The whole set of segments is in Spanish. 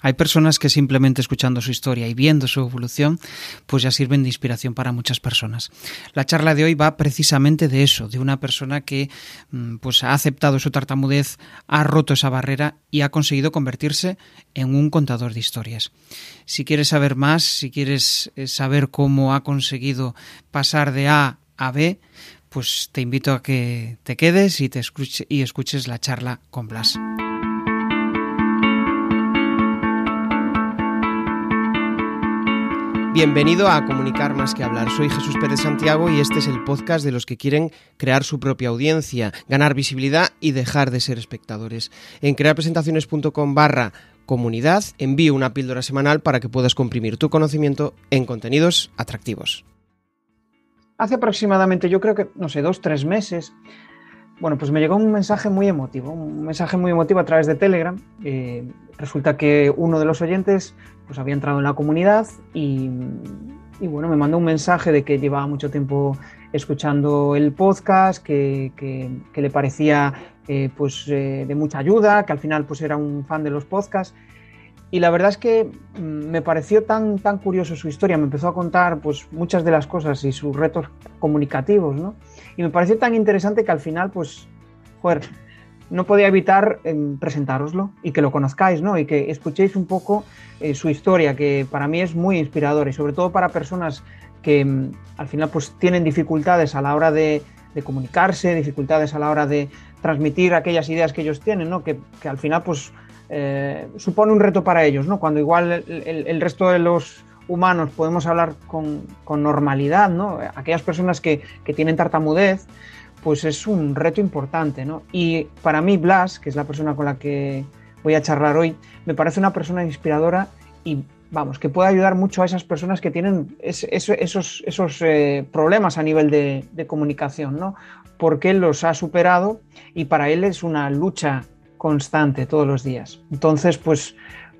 Hay personas que simplemente escuchando su historia y viendo su evolución, pues ya sirven de inspiración para muchas personas. La charla de hoy va precisamente de eso, de una persona que mm, pues ha aceptado su tartamudez, ha roto esa barrera y ha conseguido convertirse en un contador de historias. Si quieres saber más, si quieres eh, saber cómo ha conseguido pasar de A a B, pues te invito a que te quedes y te y escuches la charla con Blas. Bienvenido a Comunicar más que hablar. Soy Jesús Pérez Santiago y este es el podcast de los que quieren crear su propia audiencia, ganar visibilidad y dejar de ser espectadores. En crearpresentaciones.com barra comunidad envío una píldora semanal para que puedas comprimir tu conocimiento en contenidos atractivos. Hace aproximadamente, yo creo que, no sé, dos, tres meses, bueno, pues me llegó un mensaje muy emotivo, un mensaje muy emotivo a través de Telegram. Eh, resulta que uno de los oyentes pues había entrado en la comunidad y, bueno, me mandó un mensaje de que llevaba mucho tiempo escuchando el podcast, que, le parecía eh, pues eh, de mucha ayuda, que al final pues era un fan de los podcasts y la verdad es que mm, me pareció tan, tan curioso su historia, me empezó a contar pues, muchas de las cosas y sus retos comunicativos, ¿no? Y me pareció tan interesante que al final, pues, joder, no podía evitar em, presentároslo y que lo conozcáis, ¿no? Y que escuchéis un poco eh, su historia, que para mí es muy inspiradora y sobre todo para personas que em, al final pues tienen dificultades a la hora de, comunicarse, dificultades a la hora de transmitir aquellas ideas que ellos tienen, ¿no? Que, que al final pues eh, supone un reto para ellos, ¿no? Cuando igual el, resto de los humanos podemos hablar con, normalidad, ¿no? Aquellas personas que, tienen tartamudez, pues es un reto importante, ¿no? Y para mí Blas, que es la persona con la que voy a charlar hoy, me parece una persona inspiradora y vamos, que puede ayudar mucho a esas personas que tienen esos, esos eh, problemas a nivel de, de, comunicación, ¿no? Porque él los ha superado y para él es una lucha constante todos los días. Entonces, pues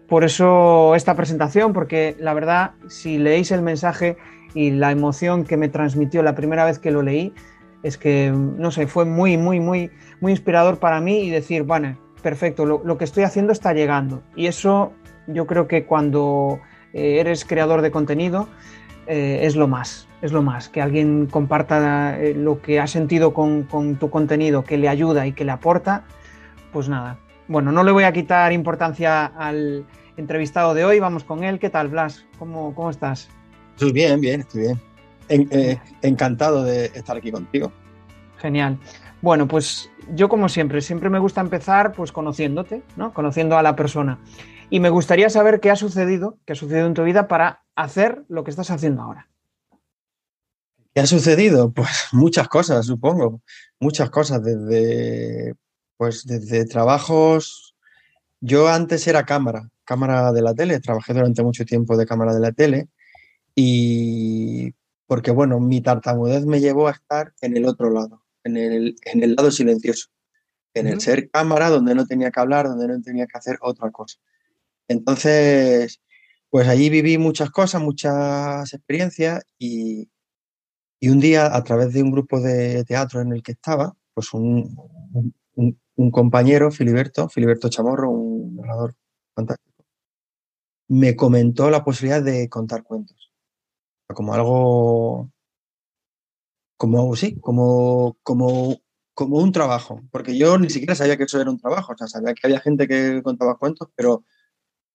por eso esta presentación, porque la verdad, si leéis el mensaje y la emoción que me transmitió la primera vez que lo leí, es que, no sé, fue muy, muy, muy, muy inspirador para mí y decir, bueno, perfecto, lo, que estoy haciendo está llegando. Y eso yo creo que cuando eh, eres creador de contenido eh, es lo más, es lo más, que alguien comparta eh, lo que ha sentido con, con tu contenido, que le ayuda y que le aporta, pues nada. Bueno, no le voy a quitar importancia al entrevistado de hoy, vamos con él. ¿Qué tal, Blas? ¿Cómo, cómo estás? Estoy bien, bien, estoy bien. Eh, encantado de estar aquí contigo. Genial. Bueno, pues yo como siempre, siempre me gusta empezar pues conociéndote, ¿no? Conociendo a la persona. Y me gustaría saber qué ha sucedido, qué ha sucedido en tu vida para hacer lo que estás haciendo ahora. ¿Qué ha sucedido? Pues muchas cosas, supongo. Muchas cosas, desde pues desde trabajos, yo antes era cámara, cámara de la tele, trabajé durante mucho tiempo de cámara de la tele y porque bueno, mi tartamudez me llevó a estar en el otro lado, en el, en el lado silencioso, en el ser cámara donde no tenía que hablar, donde no tenía que hacer otra cosa. Entonces, pues allí viví muchas cosas, muchas experiencias y, y un día a través de un grupo de teatro en el que estaba, pues un, un compañero, Filiberto, Filiberto Chamorro, un narrador fantástico, me comentó la posibilidad de contar cuentos. Como algo, como, sí, como, como, como un trabajo, porque yo ni siquiera sabía que eso era un trabajo, o sea, sabía que había gente que contaba cuentos, pero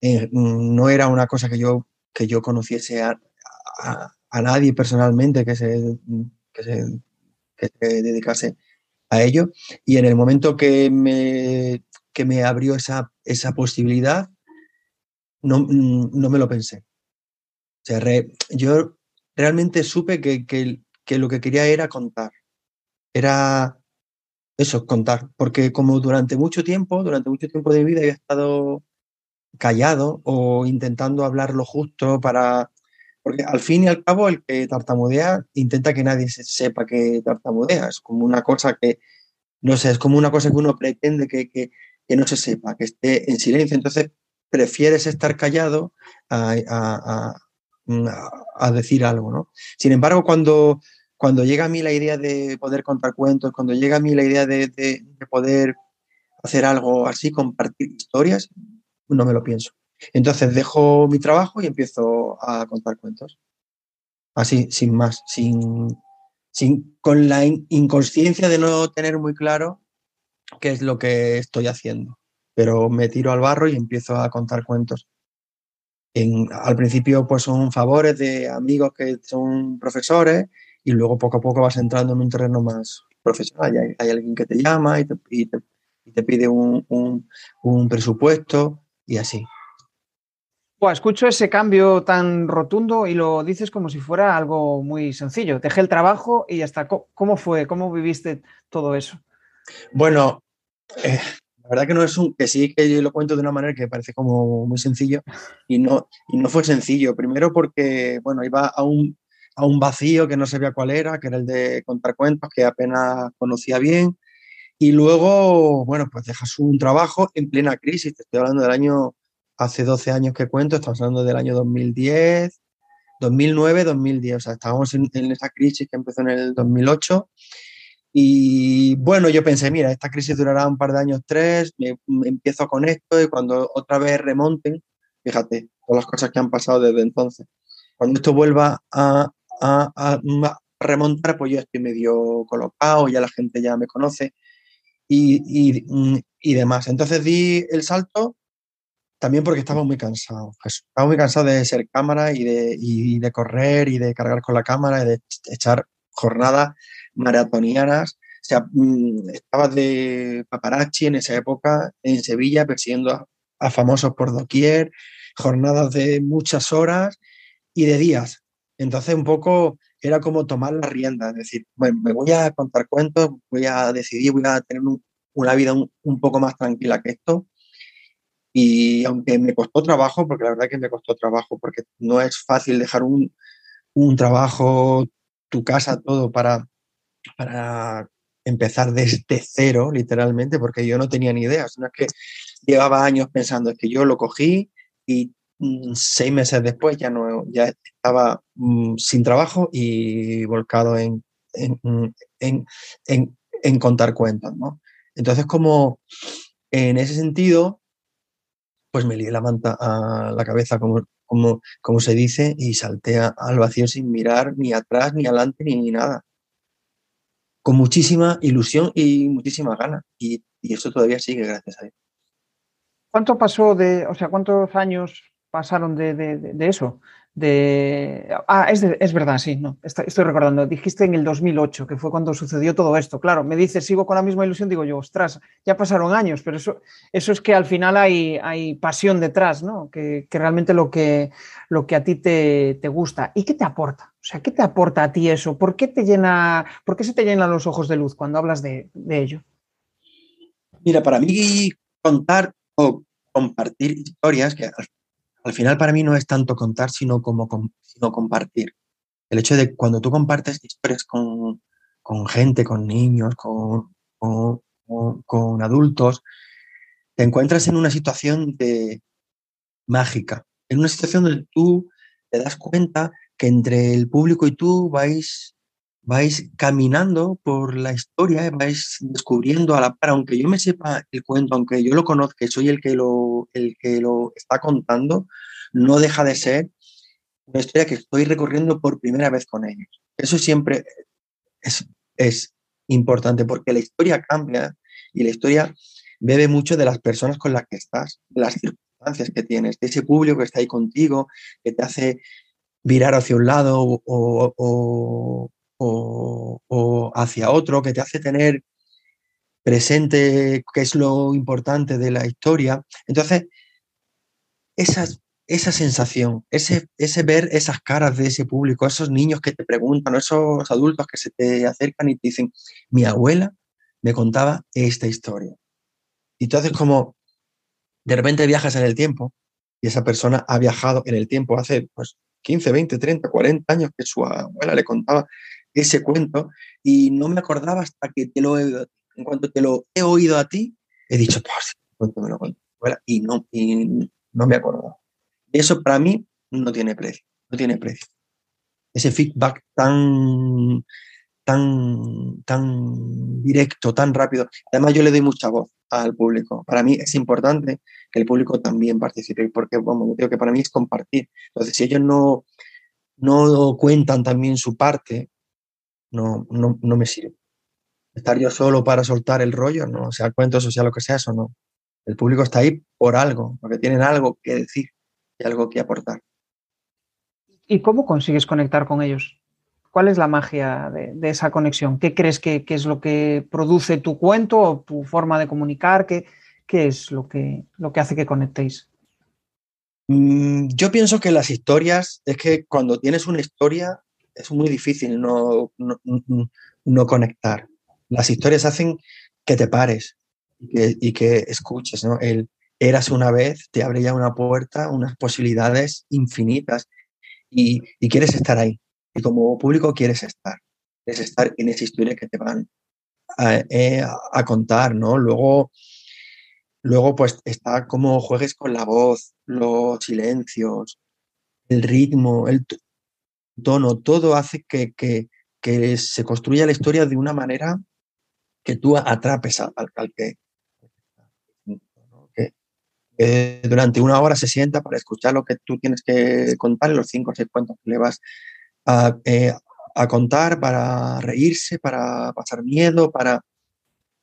eh, no era una cosa que yo, que yo conociese a, nadie personalmente que se, que se, que se dedicase a ello. Y en el momento que me, que me abrió esa, esa posibilidad, no, no, me lo pensé. Yo realmente supe que, que, que, lo que quería era contar. Era eso, contar. Porque como durante mucho tiempo, durante mucho tiempo de mi vida había estado callado o intentando hablar lo justo para, porque al fin y al cabo, el que tartamudea intenta que nadie sepa que tartamudea. Es como una cosa que, no sé, es como una cosa que uno pretende que, que, no se sepa, que esté en silencio. Entonces, prefieres estar callado a, a, decir algo, ¿no? Sin embargo, cuando, cuando llega a mí la idea de poder contar cuentos, cuando llega a mí la idea de, de poder hacer algo así, compartir historias, no me lo pienso. Entonces dejo mi trabajo y empiezo a contar cuentos. Así, sin más, sin, sin, con la inconsciencia de no tener muy claro qué es lo que estoy haciendo. Pero me tiro al barro y empiezo a contar cuentos. al principio pues son favores de amigos que son profesores y luego poco a poco vas entrando en un terreno más profesional. Hay, alguien que te llama y te, pide un, un presupuesto y así escucho ese cambio tan rotundo y lo dices como si fuera algo muy sencillo. Dejé el trabajo y ya está. ¿Cómo fue? ¿Cómo viviste todo eso? Bueno, eh, la verdad que no es un, que sí que yo lo cuento de una manera que parece como muy sencillo y no, y no fue sencillo. Primero porque, bueno, iba a un, a un vacío que no sabía cuál era, que era el de contar cuentos, que apenas conocía bien. Y luego, bueno, pues dejas un trabajo en plena crisis. Te estoy hablando del año hace 12 años que cuento, estamos hablando del año 2010, 2009, 2010, o sea, estábamos en, esa crisis que empezó en el 2008. Y bueno, yo pensé, mira, esta crisis durará un par de años, tres, me, empiezo con esto y cuando otra vez remonten, fíjate, todas las cosas que han pasado desde entonces. Cuando esto vuelva a, remontar, pues yo estoy medio colocado, ya la gente ya me conoce y, y demás. Entonces di el salto también porque estaba muy cansado. Estaba muy cansado de ser cámara y de, de correr y de cargar con la cámara y de echar jornadas maratonianas. O sea, mm, estaba de paparazzi en esa época en Sevilla persiguiendo a, famosos por doquier, jornadas de muchas horas y de días. Entonces un poco era como tomar la rienda, es decir, me voy a contar cuentos, voy a decidir, voy a tener una vida un, poco más tranquila que esto y aunque me costó trabajo, porque la verdad que me costó trabajo, porque no es fácil dejar un, un trabajo, tu casa, todo para, para empezar desde cero, literalmente, porque yo no tenía ni idea. sino que llevaba años pensando, es que yo lo cogí y mm, seis meses después ya, no, ya estaba mm, sin trabajo y volcado en, en, en, en, contar cuentos. ¿no? Entonces, como en ese sentido, pues me lié la manta a la cabeza, como, como, se dice, y salté al vacío sin mirar ni atrás, ni adelante, ni, nada. Con muchísima ilusión y muchísima gana. Y, y eso todavía sigue, gracias a Dios. ¿Cuánto pasó de, o sea, cuántos años pasaron de, de eso? De... Ah, es, es verdad, sí, no, estoy, recordando, dijiste en el 2008, que fue cuando sucedió todo esto. Claro, me dices, sigo con la misma ilusión, digo yo, ostras, ya pasaron años, pero eso, eso es que al final hay, hay pasión detrás, ¿no? Que, realmente lo que, lo que a ti te, gusta. ¿Y qué te aporta? O sea, ¿qué te aporta a ti eso? ¿Por qué, te llena, por qué se te llenan los ojos de luz cuando hablas de, de ello? Mira, para mí contar o compartir historias, que final para mí no es tanto contar, sino como sino compartir. El hecho de cuando tú compartes historias con, gente, con niños, con, con, adultos, te encuentras en una situación de mágica, en una situación donde tú te das cuenta que entre el público y tú vais vais caminando por la historia, vais descubriendo a la par, aunque yo me sepa el cuento, aunque yo lo conozca, soy el que lo, el que lo está contando, no deja de ser una historia que estoy recorriendo por primera vez con ellos. Eso siempre es, es importante porque la historia cambia y la historia bebe mucho de las personas con las que estás, de las circunstancias que tienes, de ese público que está ahí contigo, que te hace virar hacia un lado o, o, hacia otro, que te hace tener presente qué es lo importante de la historia. Entonces, esa, esa sensación, ese, ese ver esas caras de ese público, esos niños que te preguntan, esos adultos que se te acercan y te dicen, mi abuela me contaba esta historia. Y entonces como de repente viajas en el tiempo y esa persona ha viajado en el tiempo hace pues, 15, 20, 30, 40 años que su abuela le contaba ese cuento y no me acordaba hasta que te lo he. En cuanto te lo he oído a ti, he dicho, pues, cuento me lo contó y no, y no me acordaba. Eso para mí no tiene precio, no tiene precio. Ese feedback tan, tan, tan directo, tan rápido. Además, yo le doy mucha voz al público. Para mí es importante que el público también participe, porque, bueno, digo que para mí es compartir. Entonces, si ellos no, no cuentan también su parte, no, no, no me sirve. Estar yo solo para soltar el rollo, no, sea cuentos o sea lo que sea, eso no. El público está ahí por algo, porque tienen algo que decir y algo que aportar. ¿Y cómo consigues conectar con ellos? ¿Cuál es la magia de, esa conexión? ¿Qué crees que, es lo que produce tu cuento o tu forma de comunicar? ¿Qué, qué es lo que, lo que hace que conectéis? Mm, yo pienso que las historias, es que cuando tienes una historia es muy difícil no, no, conectar. Las historias hacen que te pares y que, escuches, ¿no? El eras una vez te abre ya una puerta, unas posibilidades infinitas y, y quieres estar ahí y como público quieres estar, quieres estar en esa historia que te van a, eh, contar, ¿no? Luego, luego, pues está como juegues con la voz, los silencios, el ritmo, el tono, todo hace que, que, se construya la historia de una manera que tú atrapes al, que, durante una hora se sienta para escuchar lo que tú tienes que contar en los cinco o seis cuentos que le vas eh, a, contar, para reírse, para pasar miedo, para,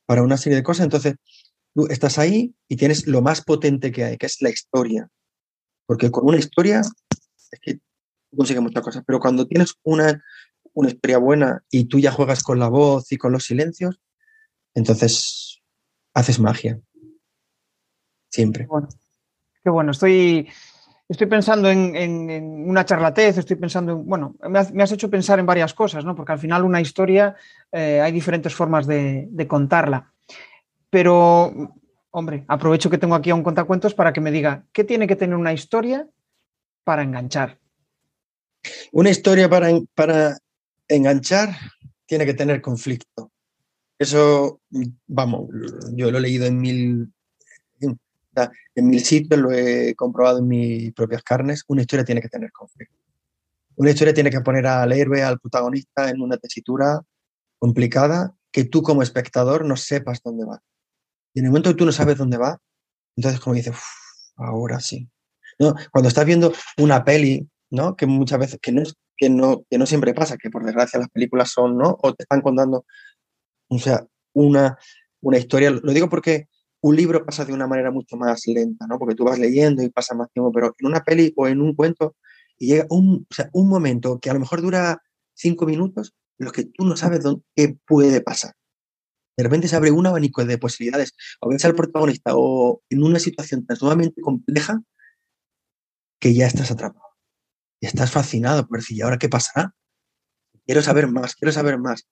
para una serie de cosas. Entonces, tú estás ahí y tienes lo más potente que hay, que es la historia. Porque con una historia es que consigues muchas cosas, pero cuando tienes una, una historia buena y tú ya juegas con la voz y con los silencios, entonces haces magia. Siempre. Qué bueno. Estoy, estoy pensando en, una charlatez, estoy pensando en, bueno, me has, hecho pensar en varias cosas, ¿no? Porque al final una historia eh, hay diferentes formas de, contarla. Pero, hombre, aprovecho que tengo aquí a un contacuentos para que me diga, ¿qué tiene que tener una historia para enganchar? Una historia para, para enganchar tiene que tener conflicto. Eso, vamos, yo lo he leído en mil, en mil sitios, lo he comprobado en mis propias carnes, una historia tiene que tener conflicto. Una historia tiene que poner al héroe, al protagonista en una tesitura complicada que tú como espectador no sepas dónde va. Y en el momento que tú no sabes dónde va, entonces como dices, ahora sí. ¿No? Cuando estás viendo una peli, ¿no? que muchas veces, que no, que, no, que no siempre pasa, que por desgracia las películas son, ¿no? o te están contando, o sea, una, una historia. Lo digo porque un libro pasa de una manera mucho más lenta, ¿no? Porque tú vas leyendo y pasa más tiempo, pero en una peli o en un cuento y llega un, un momento que a lo mejor dura cinco minutos, en los que tú no sabes dónde, qué puede pasar. De repente se abre un abanico de posibilidades, o ves al protagonista o en una situación tan sumamente compleja que ya estás atrapado. Y estás fascinado por decir, ¿y ahora qué pasará? Quiero saber más, quiero saber más.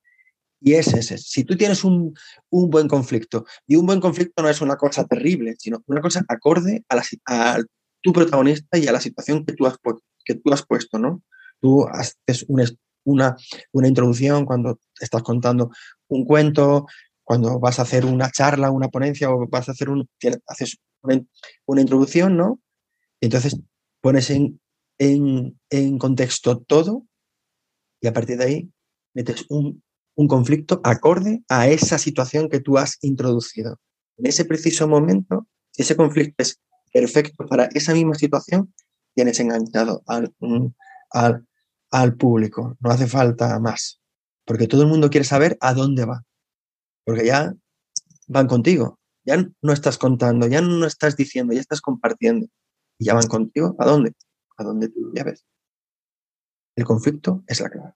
Y es ese. Si tú tienes un, buen conflicto, y un buen conflicto no es una cosa terrible, sino una cosa acorde a, la, tu protagonista y a la situación que tú has, que tú has puesto, ¿no? Tú haces una, una, una introducción cuando estás contando un cuento, cuando vas a hacer una charla, una ponencia, o vas a hacer un, haces una, introducción, ¿no? Y entonces pones en, en, contexto todo y a partir de ahí metes un, un conflicto acorde a esa situación que tú has introducido. En ese preciso momento, ese conflicto es perfecto para esa misma situación, tienes enganchado al, al, al público. No hace falta más, porque todo el mundo quiere saber a dónde va, porque ya van contigo, ya no estás contando, ya no estás diciendo, ya estás compartiendo, y ya van contigo a dónde, a dónde tú ya ves. El conflicto es la clave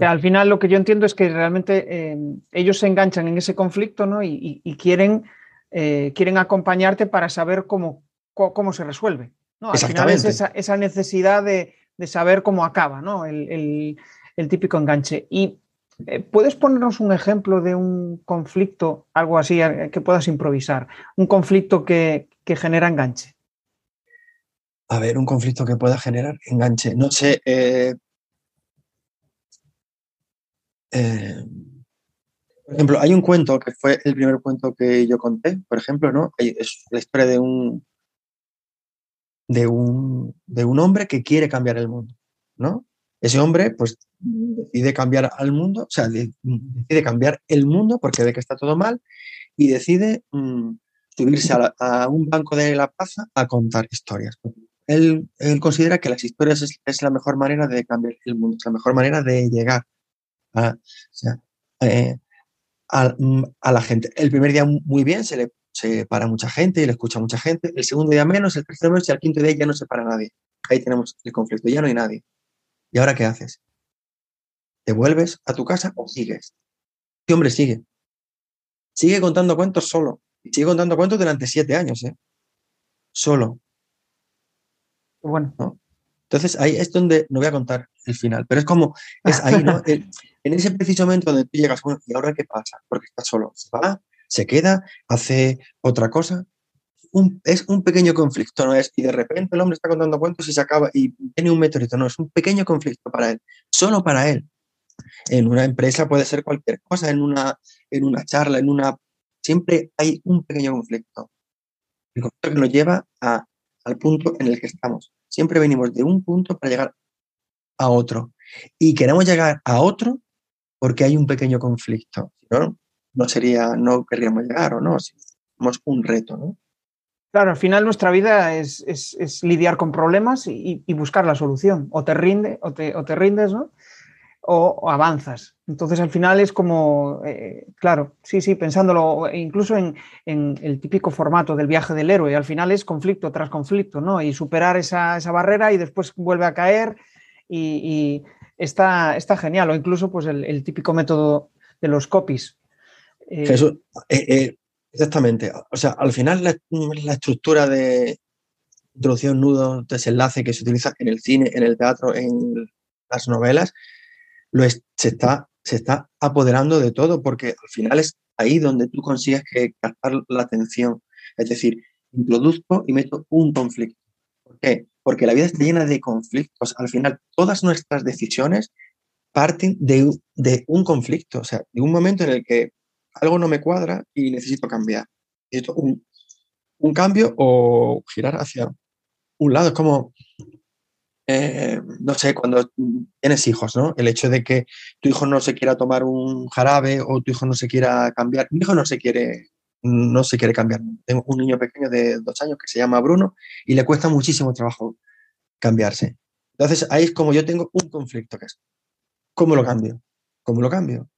al final lo que yo entiendo es que realmente eh, ellos se enganchan en ese conflicto ¿no? y, quieren, eh, quieren acompañarte para saber cómo, cómo, se resuelve. ¿no? Al final es esa, necesidad de, saber cómo acaba ¿no? el, típico enganche. Y eh, ¿Puedes ponernos un ejemplo de un conflicto, algo así, que puedas improvisar? Un conflicto que, que genera enganche. A ver, un conflicto que pueda generar enganche. No sé, eh, por ejemplo, hay un cuento que fue el primer cuento que yo conté, por ejemplo, ¿no? Es la historia de un, de un, de un hombre que quiere cambiar el mundo, ¿no? Ese hombre, pues, decide cambiar al mundo, o sea, decide cambiar el mundo porque ve que está todo mal y decide mm, subirse a, un banco de la plaza a contar historias. Él, considera que las historias es, la mejor manera de cambiar el mundo, es la mejor manera de llegar a, eh, mm, a, la gente. El primer día muy bien, se le se para mucha gente y le escucha mucha gente. El segundo día menos, el tercer mes y el quinto día ya no se para nadie. Ahí tenemos el conflicto, ya no hay nadie. ¿Y ahora qué haces? ¿Te vuelves a tu casa o sigues? ¿Qué hombre sigue? Sigue contando cuentos solo. Y sigue contando cuentos durante siete años, ¿eh? Solo. Bueno. Entonces ahí es donde no voy a contar el final, pero es como, es ahí, ¿no? en ese preciso momento donde tú llegas, bueno, ¿y ahora qué pasa? Porque estás solo. Se va, se queda, hace otra cosa. es un pequeño conflicto, ¿no? Es, y de repente el hombre está contando cuentos y se acaba y tiene un meteorito, no, es un pequeño conflicto para él, solo para él. En una empresa puede ser cualquier cosa, en una, en una charla, en una... Siempre hay un pequeño conflicto. El conflicto que nos lleva a, al punto en el que estamos. Siempre venimos de un punto para llegar a otro. Y queremos llegar a otro porque hay un pequeño conflicto. ¿no? no sería, no querríamos llegar o no, si somos un reto, ¿no? Claro, al final nuestra vida es, lidiar con problemas y, buscar la solución. O te rinde, o te, rindes, ¿no? O, avanzas. Entonces al final es como, eh, claro, sí, sí, pensándolo, incluso en, el típico formato del viaje del héroe, al final es conflicto tras conflicto, ¿no? Y superar esa, barrera y después vuelve a caer y, está, está, genial. O incluso pues el típico método de los copies, eh, eh, eh, exactamente. O sea, al final la, estructura de introducción, nudo, desenlace que se utiliza en el cine, en el teatro, en las novelas, lo se, está, se está apoderando de todo porque al final es ahí donde tú consigues que captar la atención. Es decir, introduzco y meto un conflicto. ¿Por qué? Porque la vida está llena de conflictos. Al final, todas nuestras decisiones parten de, de un conflicto, o sea, de un momento en el que algo no me cuadra y necesito cambiar. Necesito un, cambio o girar hacia un lado. Es como, eh, no sé, cuando tienes hijos, ¿no? El hecho de que tu hijo no se quiera tomar un jarabe o tu hijo no se quiera cambiar. Mi hijo no se quiere, no se quiere cambiar. Tengo un niño pequeño de dos años que se llama Bruno y le cuesta muchísimo trabajo cambiarse. Entonces ahí es como yo tengo un conflicto que es, ¿cómo lo cambio? ¿Cómo lo cambio?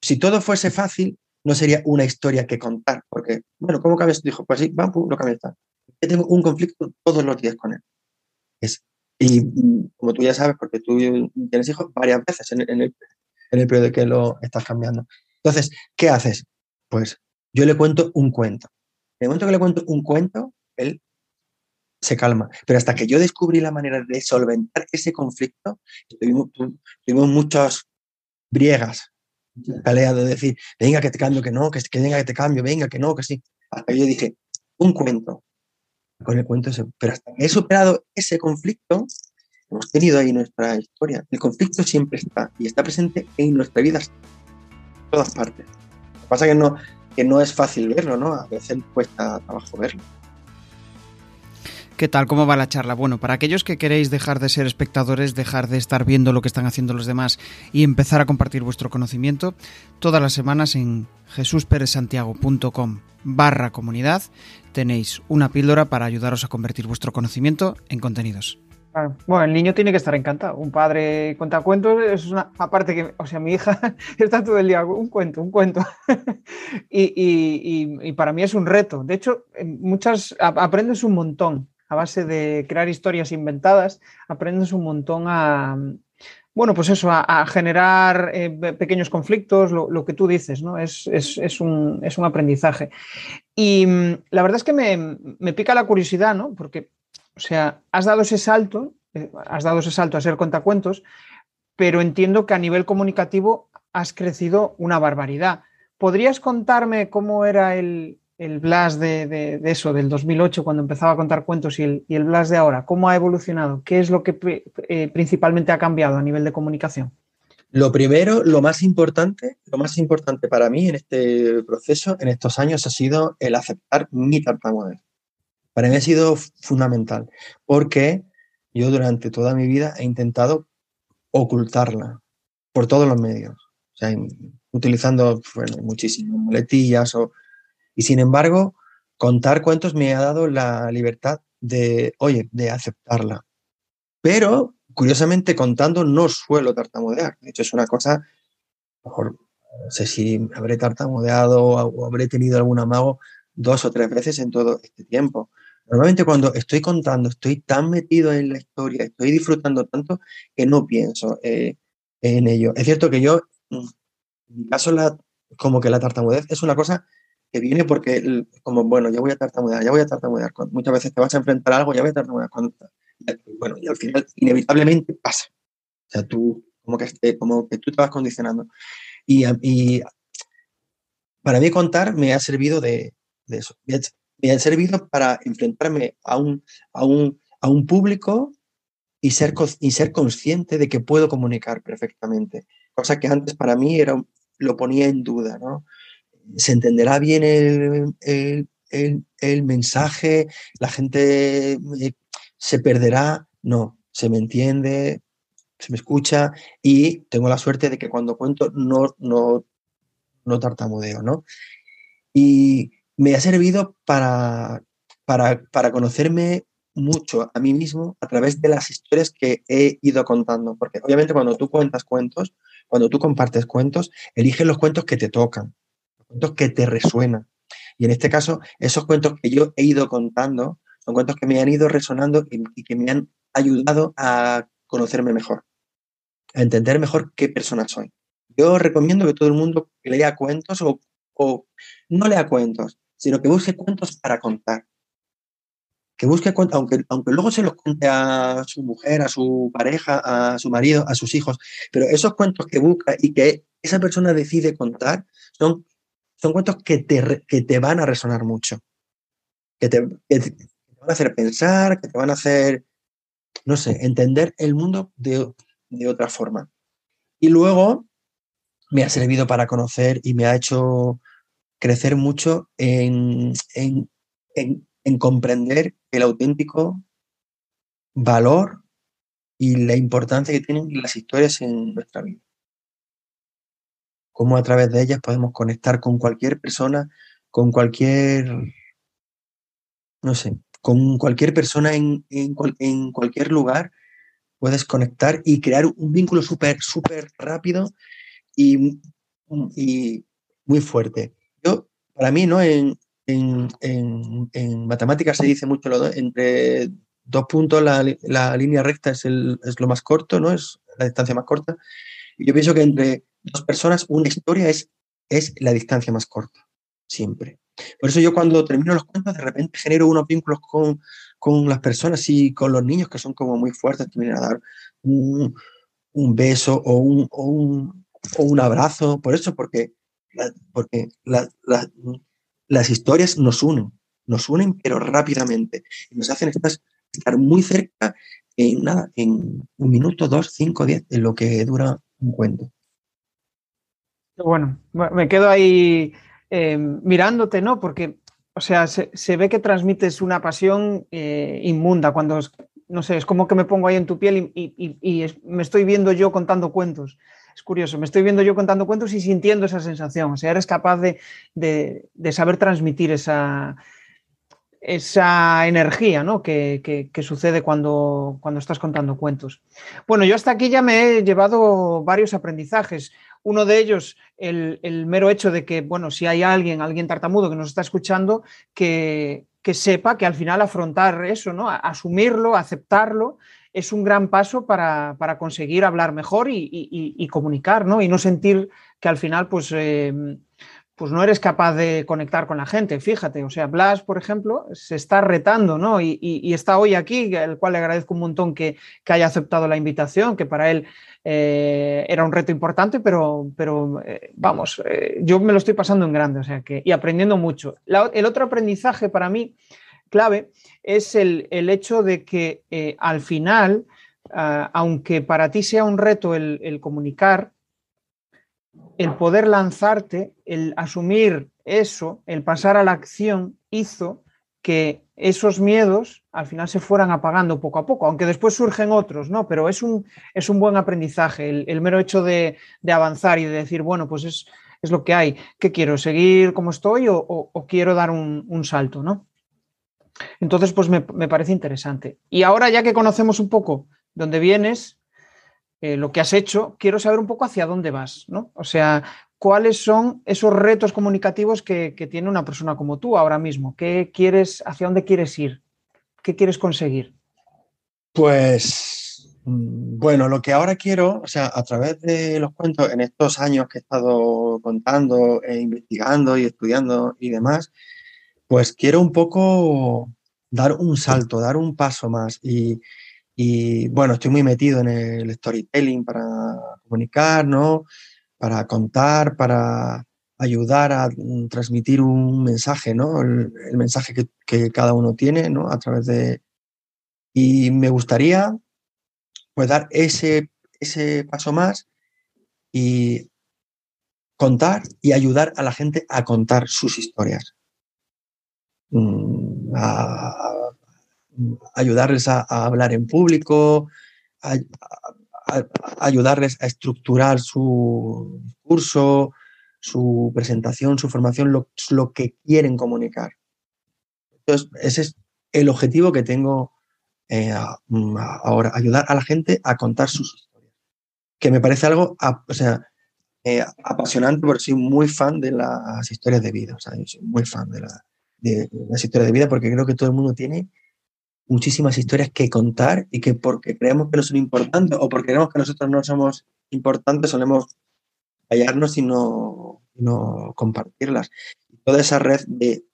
Si todo fuese fácil, no sería una historia que contar, porque, bueno, ¿cómo cambias tu hijo? Pues sí, vamos, lo cambias. Yo tengo un conflicto todos los días con él. Es, y como tú ya sabes, porque tú tienes hijos varias veces en, el, en el periodo que lo estás cambiando. Entonces, ¿qué haces? Pues yo le cuento un cuento. En el momento que le cuento un cuento, él se calma. Pero hasta que yo descubrí la manera de solventar ese conflicto, tuvimos, tuvimos muchas briegas pelea de decir, venga que te cambio, que no, que, que venga que te cambio, venga que no, que sí. Hasta que yo dije, un cuento. Con el cuento ese. Pero hasta que he superado ese conflicto, hemos tenido ahí nuestra historia. El conflicto siempre está y está presente en nuestra vida, en todas partes. Lo que pasa es que no, que no es fácil verlo, ¿no? A veces cuesta trabajo verlo. ¿Qué tal? ¿Cómo va la charla? Bueno, para aquellos que queréis dejar de ser espectadores, dejar de estar viendo lo que están haciendo los demás y empezar a compartir vuestro conocimiento, todas las semanas en jesusperezsantiago.com barra comunidad tenéis una píldora para ayudaros a convertir vuestro conocimiento en contenidos. Bueno, el niño tiene que estar encantado. Un padre cuenta cuentos es una. Aparte que, o sea, mi hija está todo el día, un cuento, un cuento. y, para mí es un reto. De hecho, muchas aprendes un montón a base de crear historias inventadas, aprendes un montón a, bueno, pues eso, a, generar eh, pequeños conflictos, lo, que tú dices, ¿no? Es, un, aprendizaje. Y mm, la verdad es que me, pica la curiosidad, ¿no? Porque, o sea, has dado ese salto, eh, has dado ese salto a ser contacuentos, pero entiendo que a nivel comunicativo has crecido una barbaridad. ¿Podrías contarme cómo era el, el Blas de, eso, del 2008, cuando empezaba a contar cuentos, y el, y el Blas de ahora? ¿Cómo ha evolucionado? ¿Qué es lo que eh, principalmente ha cambiado a nivel de comunicación? Lo primero, lo más importante, lo más importante para mí en este proceso, en estos años, ha sido el aceptar mi tartamudez. Para mí ha sido fundamental, porque yo durante toda mi vida he intentado ocultarla por todos los medios, utilizando muchísimas muletillas o, y sin embargo, contar cuentos me ha dado la libertad de, oye, de aceptarla. Pero, curiosamente, contando no suelo tartamudear. De hecho, es una cosa, mejor, no sé si habré tartamudeado o habré tenido algún amago dos o tres veces en todo este tiempo. Normalmente cuando estoy contando, estoy tan metido en la historia, estoy disfrutando tanto que no pienso eh, en ello. Es cierto que yo, en mi caso, la, como que la tartamudez es una cosa que viene porque, como, bueno, ya voy a tartamudear, ya voy a tartamudear. Muchas veces te vas a enfrentar a algo, ya voy a tartamudear. Cuando, bueno, y al final, inevitablemente pasa. O sea, tú, como que, este, como que tú te vas condicionando. Y, y para mí contar me ha servido de, de eso. Me ha, servido para enfrentarme a un, a un, a un público y ser, y ser consciente de que puedo comunicar perfectamente, cosa que antes para mí era, lo ponía en duda, ¿no? ¿Se entenderá bien el, el, el, mensaje? ¿La gente eh, se perderá? No, se me entiende, se me escucha y tengo la suerte de que cuando cuento no, no, no tartamudeo, ¿no? Y me ha servido para, para, conocerme mucho a mí mismo a través de las historias que he ido contando. Porque obviamente cuando tú cuentas cuentos, cuando tú compartes cuentos, eliges los cuentos que te tocan, cuentos que te resuenan. Y en este caso, esos cuentos que yo he ido contando son cuentos que me han ido resonando y, que me han ayudado a conocerme mejor, a entender mejor qué persona soy. Yo recomiendo que todo el mundo lea cuentos o, o no lea cuentos, sino que busque cuentos para contar. Que busque cuentos, aunque, aunque luego se los cuente a su mujer, a su pareja, a su marido, a sus hijos, pero esos cuentos que busca y que esa persona decide contar son, son cuentos que te, que te van a resonar mucho, que te, que van a hacer pensar, que te van a hacer, no sé, entender el mundo de, de otra forma. Y luego me ha servido para conocer y me ha hecho crecer mucho en, comprender el auténtico valor y la importancia que tienen las historias en nuestra vida. Cómo a través de ellas podemos conectar con cualquier persona, con cualquier, no sé, con cualquier persona en, en cualquier lugar, puedes conectar y crear un vínculo súper, súper rápido y, y muy fuerte. Yo, para mí, ¿no? En, matemáticas se dice mucho lo, entre dos puntos la, línea recta es, el, es, lo más corto, ¿no? Es la distancia más corta. Y yo pienso que entre dos personas una historia es, es la distancia más corta, siempre. Por eso yo cuando termino los cuentos de repente genero unos vínculos con, con las personas y con los niños que son como muy fuertes, que vienen a dar un, un beso o un, o un, o un abrazo. Por eso, porque porque las historias nos unen, nos unen pero rápidamente y nos hacen estar, muy cerca en nada, en un minuto, dos, cinco, diez, en lo que dura un cuento. Bueno, me quedo ahí eh, mirándote, ¿no? Porque, o sea, se, ve que transmites una pasión eh, inmunda cuando, no sé, es como que me pongo ahí en tu piel y me estoy viendo yo contando cuentos es curioso, me estoy viendo yo contando cuentos y sintiendo esa sensación. O sea, eres capaz de, saber transmitir esa, esa energía ¿no? que, sucede cuando, cuando estás contando cuentos. Bueno, yo hasta aquí ya me he llevado varios aprendizajes. Uno de ellos, el, mero hecho de que, bueno, si hay alguien, alguien tartamudo que nos está escuchando, que, que sepa que al final afrontar eso, ¿no? asumirlo, aceptarlo es un gran paso para, conseguir hablar mejor y, comunicar, ¿no? Y no sentir que al final, pues, eh, pues no eres capaz de conectar con la gente. Fíjate, o sea, Blas, por ejemplo, se está retando, ¿no? Y, está hoy aquí, el cual le agradezco un montón que, haya aceptado la invitación, que para él eh, era un reto importante, pero, pero eh, vamos, yo me lo estoy pasando en grande, o sea, que, y aprendiendo mucho. el otro aprendizaje para mí clave es el, hecho de que eh, al final, ah, aunque para ti sea un reto el, comunicar, el poder lanzarte, el asumir eso, el pasar a la acción, hizo que esos miedos al final se fueran apagando poco a poco, aunque después surgen otros, ¿no? Pero es un, es un buen aprendizaje, el, mero hecho de, avanzar y de decir, bueno, pues es, lo que hay, ¿qué quiero? ¿Seguir como estoy o, quiero dar un, salto, ¿no? Entonces, pues me, parece interesante. Y ahora ya que conocemos un poco dónde vienes, eh, lo que has hecho, quiero saber un poco hacia dónde vas, ¿no? O sea, cuáles son esos retos comunicativos que, tiene una persona como tú ahora mismo. ¿Qué quieres, hacia dónde quieres ir? ¿Qué quieres conseguir? Pues bueno, lo que ahora quiero, o sea, a través de los cuentos, en estos años que he estado contando, e investigando y estudiando y demás, pues quiero un poco dar un salto, dar un paso más. Y, y bueno, estoy muy metido en el storytelling para comunicar, para contar, para ayudar a transmitir un mensaje, ¿no? El, mensaje que, cada uno tiene, ¿no? A través de... Y me gustaría, pues, dar ese, ese paso más y contar y ayudar a la gente a contar sus historias. Mm, ayudarles a, hablar en público, ayudarles a estructurar su discurso, su presentación, su formación, lo, que quieren comunicar. Entonces, ese es el objetivo que tengo eh, ahora, ayudar a la gente a contar sus historias. Que me parece algo, o sea, eh, apasionante porque soy muy fan de las historias de vida. O sea, yo soy muy fan de, de las historias de vida porque creo que todo el mundo tiene muchísimas historias que contar y que porque creemos que no son importantes o porque creemos que nosotros no somos importantes solemos callarnos y no, no compartirlas. Toda esa red de,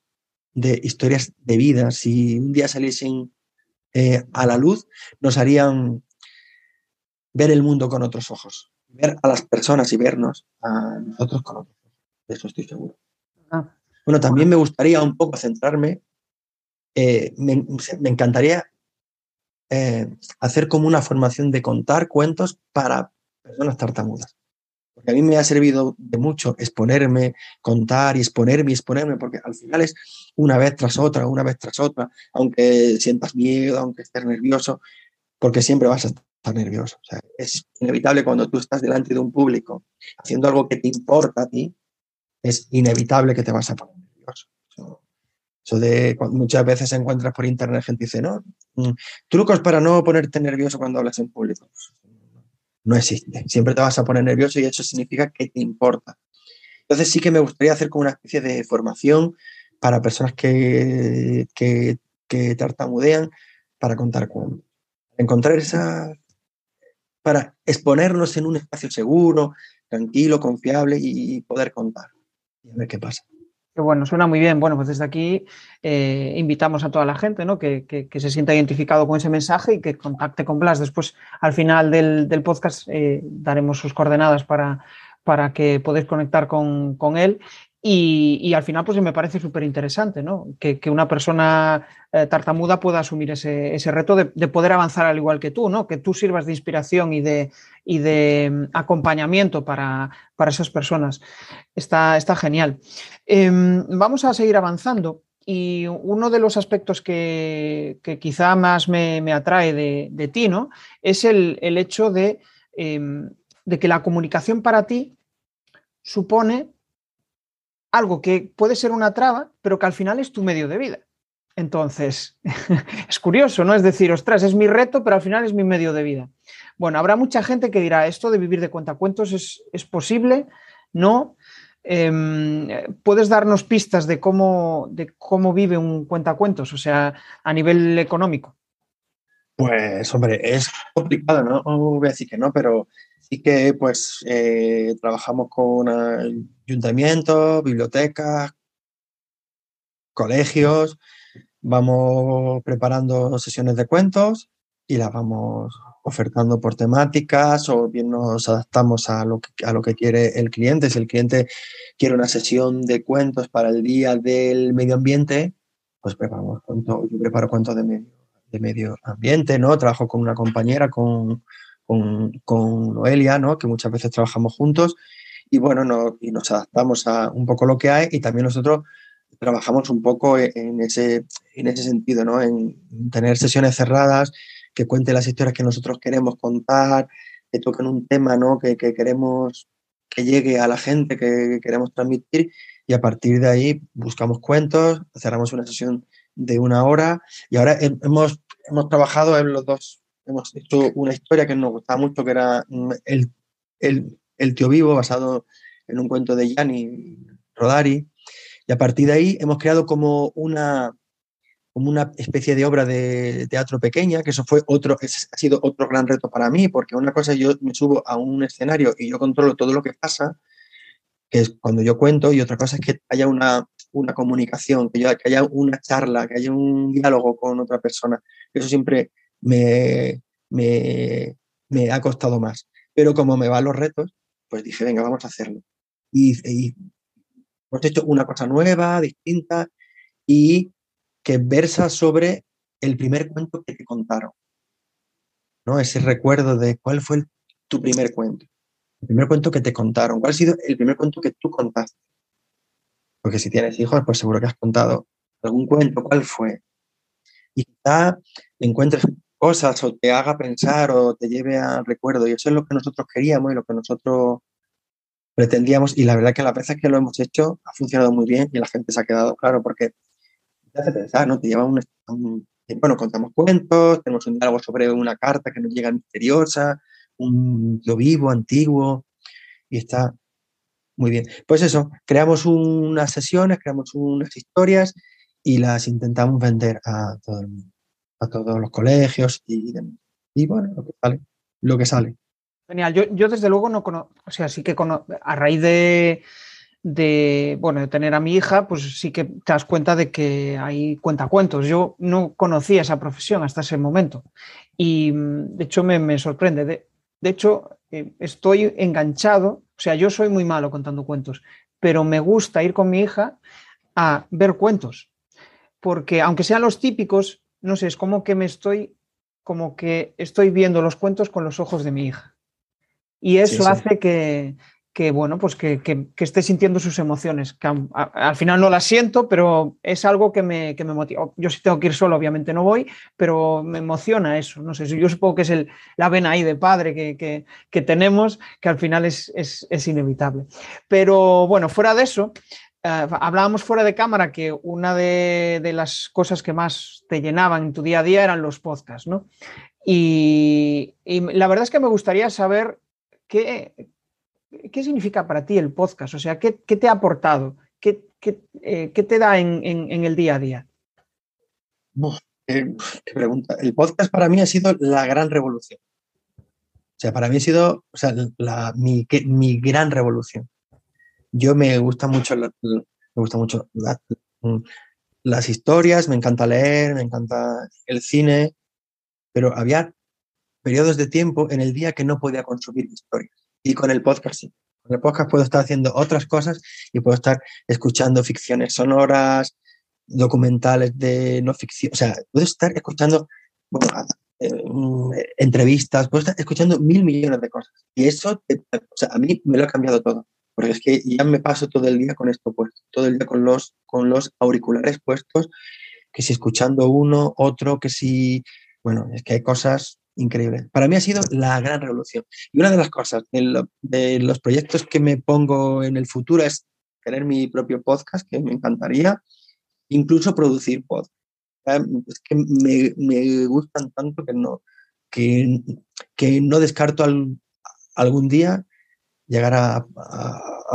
historias de vida, si un día saliesen eh, a la luz, nos harían ver el mundo con otros ojos, ver a las personas y vernos a nosotros con otros ojos. De eso estoy seguro. Ah. Bueno, también me gustaría un poco centrarme eh, me, encantaría eh, hacer como una formación de contar cuentos para personas tartamudas. Porque a mí me ha servido de mucho exponerme, contar y exponerme y exponerme, porque al final es una vez tras otra, una vez tras otra, aunque sientas miedo, aunque estés nervioso, porque siempre vas a estar nervioso. es inevitable cuando tú estás delante de un público haciendo algo que te importa a ti, es inevitable que te vas a poner nervioso. Eso de muchas veces encuentras por internet gente dice, no, mm, trucos para no ponerte nervioso cuando hablas en público. No existe. Siempre te vas a poner nervioso y eso significa que te importa. Entonces sí que me gustaría hacer como una especie de formación para personas que, que, tartamudean para contar con Encontrar esa... para exponernos en un espacio seguro, tranquilo, confiable y poder contar. Y a ver qué pasa bueno, suena muy bien. Bueno, pues desde aquí eh, invitamos a toda la gente ¿no? que, se sienta identificado con ese mensaje y que contacte con Blas. Después, al final del, podcast, eh, daremos sus coordenadas para, para que podáis conectar con, con él y, al final, pues me parece súper interesante. Que, una persona eh, tartamuda pueda asumir ese, reto de, poder avanzar al igual que tú. Que tú sirvas de inspiración y de, mm, acompañamiento para, esas personas. Está, genial. Em, vamos a seguir avanzando. Y uno de los aspectos que, quizá más me, atrae de, ti. Es el, hecho em, de que la comunicación para ti supone algo que puede ser una traba, pero que al final es tu medio de vida. Entonces, es curioso, ¿no? Es decir, ostras, es mi reto, pero al final es mi medio de vida. Bueno, habrá mucha gente que dirá, esto de vivir de cuentacuentos es, es posible, ¿no? Em, ¿Puedes darnos pistas de cómo, de cómo vive un cuentacuentos, o sea, a nivel económico? Pues, hombre, es complicado, ¿no? voy a decir que no, pero sí que pues eh, trabajamos con ayuntamientos, bibliotecas, colegios, vamos preparando sesiones de cuentos y las vamos ofertando por temáticas o bien nos adaptamos a lo que, a lo que quiere el cliente. Si el cliente quiere una sesión de cuentos para el día del medio ambiente, pues preparamos cuentos, yo preparo cuentos de medio, de medio ambiente, ¿no? Trabajo con una compañera, con, con, con Noelia, ¿no? Que muchas veces trabajamos juntos y bueno, no, y nos adaptamos a un poco lo que hay y también nosotros trabajamos un poco en ese, en ese sentido, ¿no? En tener sesiones cerradas, que cuente las historias que nosotros queremos contar, que toquen un tema, ¿no? Que, que queremos que llegue a la gente que queremos transmitir y a partir de ahí buscamos cuentos, cerramos una sesión de una hora y ahora hemos, hemos trabajado en los dos, hemos hecho una historia que nos gustaba mucho, que era mm, el, el, el tío vivo, basado en un cuento de Gianni Rodari, y a partir de ahí hemos creado como una, como una especie de obra de teatro pequeña, que eso fue otro, ha sido otro gran reto para mí, porque una cosa yo me subo a un escenario y yo controlo todo lo que pasa, que es cuando yo cuento, y otra cosa es que haya una, una comunicación, que, que haya una charla, que haya un diálogo con otra persona. Eso siempre me, me, me ha costado más. Pero como me van los retos, pues dije, venga, vamos a hacerlo. Y, hemos hecho una cosa nueva, distinta, y que versa sobre el primer cuento que te contaron. ¿no? Ese recuerdo de cuál fue tu primer cuento. El primer cuento que te contaron. ¿Cuál ha sido el primer cuento que tú contaste? Porque si tienes hijos, pues seguro que has contado algún cuento. ¿Cuál fue? Y quizá encuentres cosas o te haga pensar o te lleve al recuerdo. Y eso es lo que nosotros queríamos y lo que nosotros pretendíamos. Y la verdad que las veces que lo hemos hecho ha funcionado muy bien y la gente se ha quedado claro porque te hace pensar, ¿no? Te lleva un, un, bueno, contamos cuentos, tenemos un diálogo sobre una carta que nos llega misteriosa, un yo vivo, antiguo, y está muy bien. Pues eso, creamos unas sesiones, creamos unas historias y las intentamos vender a todo el mundo, a todos los colegios y bueno, lo que sale, lo que sale. Genial, yo, yo desde luego no conozco, o sea, sí que a raíz de, de, bueno, de tener a mi hija, pues sí que te das cuenta de que hay cuentacuentos. Yo no conocía esa profesión hasta ese momento y de hecho me, me sorprende. De, de hecho, eh, estoy enganchado, o sea, yo soy muy malo contando cuentos, pero me gusta ir con mi hija a ver cuentos, porque aunque sean los típicos, no sé, es como que me estoy, como que estoy viendo los cuentos con los ojos de mi hija. Y eso sí, sí. hace que, que bueno, pues que, que, que, esté sintiendo sus emociones, que a, a, al final no las siento, pero es algo que me, que me motiva. Yo si tengo que ir solo, obviamente no voy, pero me emociona eso. No sé, yo supongo que es el, la vena ahí de padre que, que tenemos, que al final es, es, es, inevitable. Pero bueno, fuera de eso, Uh, hablábamos fuera de cámara que una de, las cosas que más te llenaban en tu día a día eran los podcasts, ¿no? Y, la verdad es que me gustaría saber qué, ¿qué significa para ti el podcast? O sea, ¿qué, qué te ha aportado? ¿Qué, qué, eh, te da en, en, el día a día? Qué, pregunta. El podcast para mí ha sido la gran revolución. O sea, para mí ha sido o sea, la, mi, mi gran revolución. Yo me gusta mucho, me gusta mucho la, las historias, me encanta leer, me encanta el cine, pero había periodos de tiempo en el día que no podía consumir historias y con el podcast sí. Con el podcast puedo estar haciendo otras cosas y puedo estar escuchando ficciones sonoras, documentales de no ficción. O sea, puedo estar escuchando eh, entrevistas, puedo estar escuchando mil millones de cosas. Y eso, sea, a mí me lo ha cambiado todo. Porque es que ya me paso todo el día con esto puesto, todo el día con los, con los auriculares puestos, que si escuchando uno, otro, que si, bueno, es que hay cosas increíble. Para mí ha sido la gran revolución. Y una de las cosas de, lo, de, los proyectos que me pongo en el futuro es tener mi propio podcast, que me encantaría, incluso producir podcast. Es que me, me gustan tanto que no, que, que no descarto al, algún día llegar a,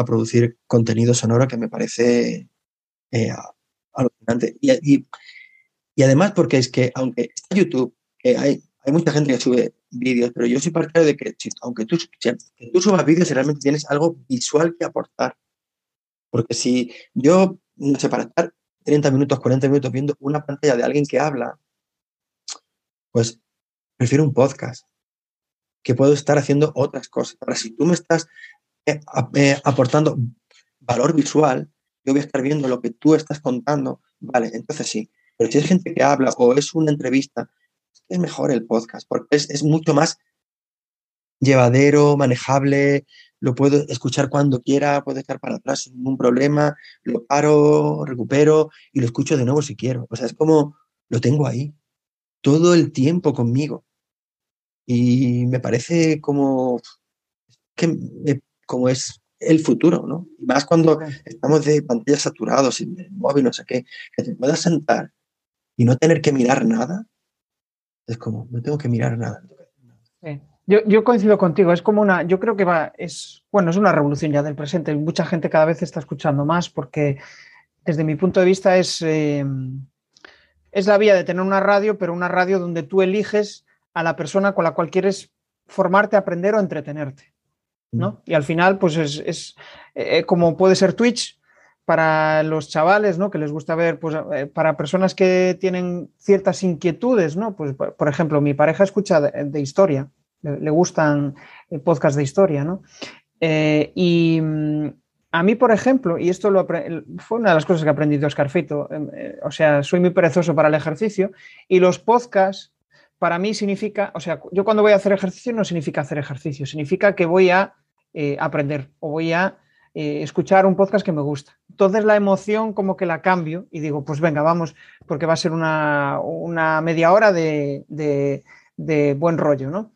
producir contenido sonoro que me parece eh, alucinante. Y, además porque es que aunque está YouTube, que hay hay mucha gente que sube vídeos, pero yo soy partidario de que, aunque tú, que tú subas vídeos, realmente tienes algo visual que aportar. Porque si yo, no sé, para estar 30 minutos, 40 minutos viendo una pantalla de alguien que habla, pues prefiero un podcast, que puedo estar haciendo otras cosas. Ahora, si tú me estás eh, eh, aportando valor visual, yo voy a estar viendo lo que tú estás contando, vale, entonces sí. Pero si es gente que habla o es una entrevista es mejor el podcast, porque es, es mucho más llevadero, manejable, lo puedo escuchar cuando quiera, puedo estar para atrás sin ningún problema, lo paro, recupero y lo escucho de nuevo si quiero. O sea, es como lo tengo ahí, todo el tiempo conmigo. Y me parece como que como es el futuro, ¿no? Y más cuando estamos de pantallas saturados, y de móvil, no sé qué, que te puedas sentar y no tener que mirar nada, es como, no tengo que mirar nada. Yo, coincido contigo, es como una, yo creo que va, es, bueno, es una revolución ya del presente. Mucha gente cada vez está escuchando más porque desde mi punto de vista es, eh, es la vía de tener una radio, pero una radio donde tú eliges a la persona con la cual quieres formarte, aprender o entretenerte. ¿no? Y al final, pues es, eh, como puede ser Twitch para los chavales, ¿no? Que les gusta ver, pues eh, para personas que tienen ciertas inquietudes, ¿no? Pues, por ejemplo, mi pareja escucha de historia le, gustan el podcast de historia, ¿no? Eh, y mm, a mí, por ejemplo, y esto lo fue una de las cosas que aprendí de Oscar Feito, em, eh, o sea, soy muy perezoso para el ejercicio y los podcasts para mí significa, o sea, yo cuando voy a hacer ejercicio no significa hacer ejercicio, significa que voy a eh, aprender o voy a escuchar un podcast que me gusta. Entonces la emoción como que la cambio y digo, pues venga, vamos, porque va a ser una, media hora de, de buen rollo, ¿no?